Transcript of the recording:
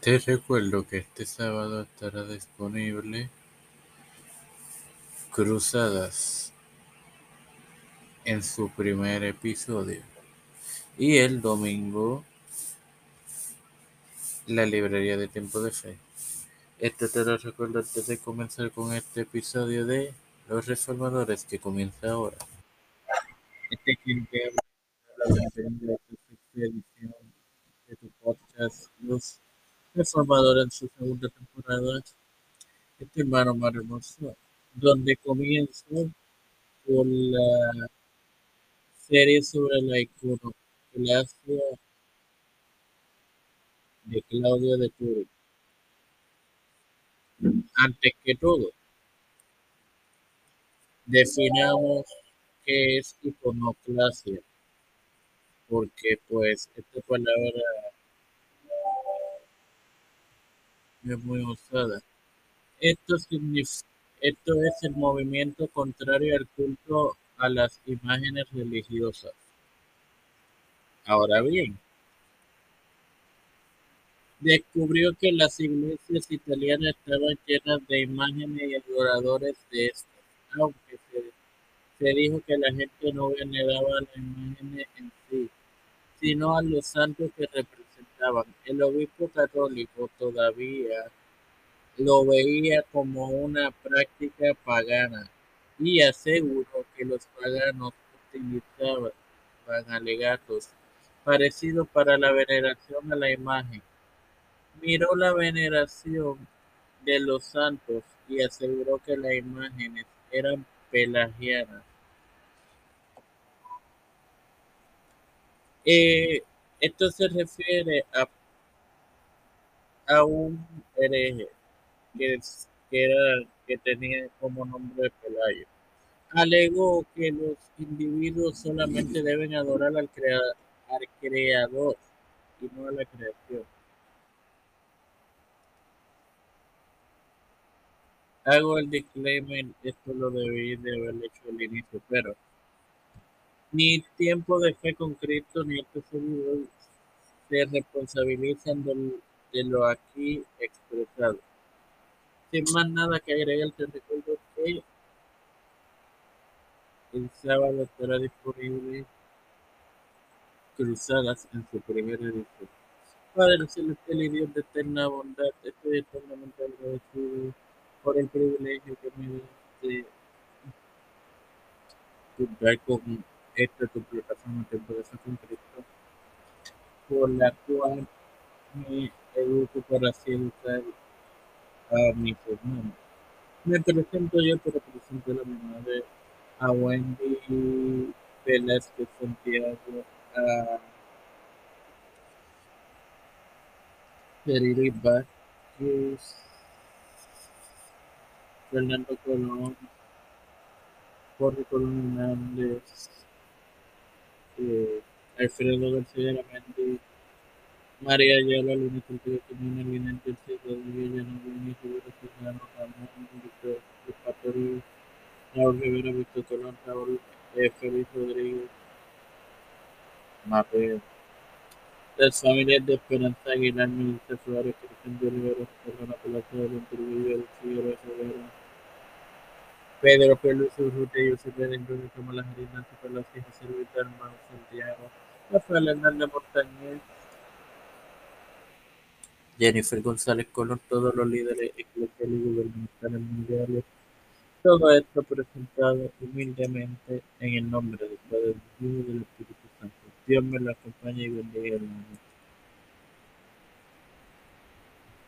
Te recuerdo que este sábado estará disponible Cruzadas en su primer episodio y el domingo la librería de Tiempo de Fe. Este te lo recuerdo antes de comenzar con este episodio de Los Reformadores que comienza ahora. Este habla la de tu podcast Los Reformadores en su segunda temporada. Este hermano más hermoso, donde comienzo con la serie sobre la iconoclasia de Claudio de Turing. Antes que todo, definamos qué es iconoclasia, porque pues esta palabra es muy usada. Esto, esto es el movimiento contrario al culto a las imágenes religiosas. Ahora bien, descubrió que las iglesias italianas estaban llenas de imágenes y adoradores de estas, aunque se, dijo que la gente no veneraba las imágenes en sí, sino a los santos que representaban. El obispo católico todavía lo veía como una práctica pagana y aseguró que los paganos utilizaban alegatos parecidos para la veneración a la imagen. Miró la veneración de los santos y aseguró que las imágenes eran pelagianas. Eh, esto se refiere a, a un hereje que, era, que tenía como nombre Pelayo. Alegó que los individuos solamente deben adorar al, al creador y no a la creación. Hago el disclaimer, esto lo debí de haber hecho al inicio, pero ni tiempo de fe con Cristo ni estos seguidores se responsabilizan de lo aquí expresado. Sin más nada que agregar, te recuerdo que el sábado estará disponible Cruzadas en su primera edición. Padre celestial y Dios de eterna bondad, estoy eternamente agradecido por el privilegio que me de contar con esta tu plataforma de con Cristo, por la cual me educo para así educar a mis hermanos. Me presento yo, pero presento a la madre, a Wendy Velázquez Santiago, a Terry Vázquez, Fernando Colón, Jorge Colón Hernández, eh, Alfredo García Mendy, María Ayala, Luna Cultura Común, Eminente, Rodríguez, Llano Gómez, Rivera Serrano, Ramón, Víctor Patori, Raúl Rivera, Víctor Colón, Raúl eh, Félix Rodríguez, Mapeo. Las familias de Esperanza Aguilar, Milita Suárez, Cristian de Rivera, Serrano Palacio, Don Trujillo, Figueroa Severo, Pedro Pérez Urrutia, Junior, como las Nancy Palacio, José Luis Hermano Santiago, Rafael Hernández Montañez, Jennifer González Colón, todos los líderes eclesiales y gubernamentales mundiales. Todo esto presentado humildemente en el nombre del Padre, del Hijo y del Espíritu Santo. Dios me lo acompañe y bendiga mundo.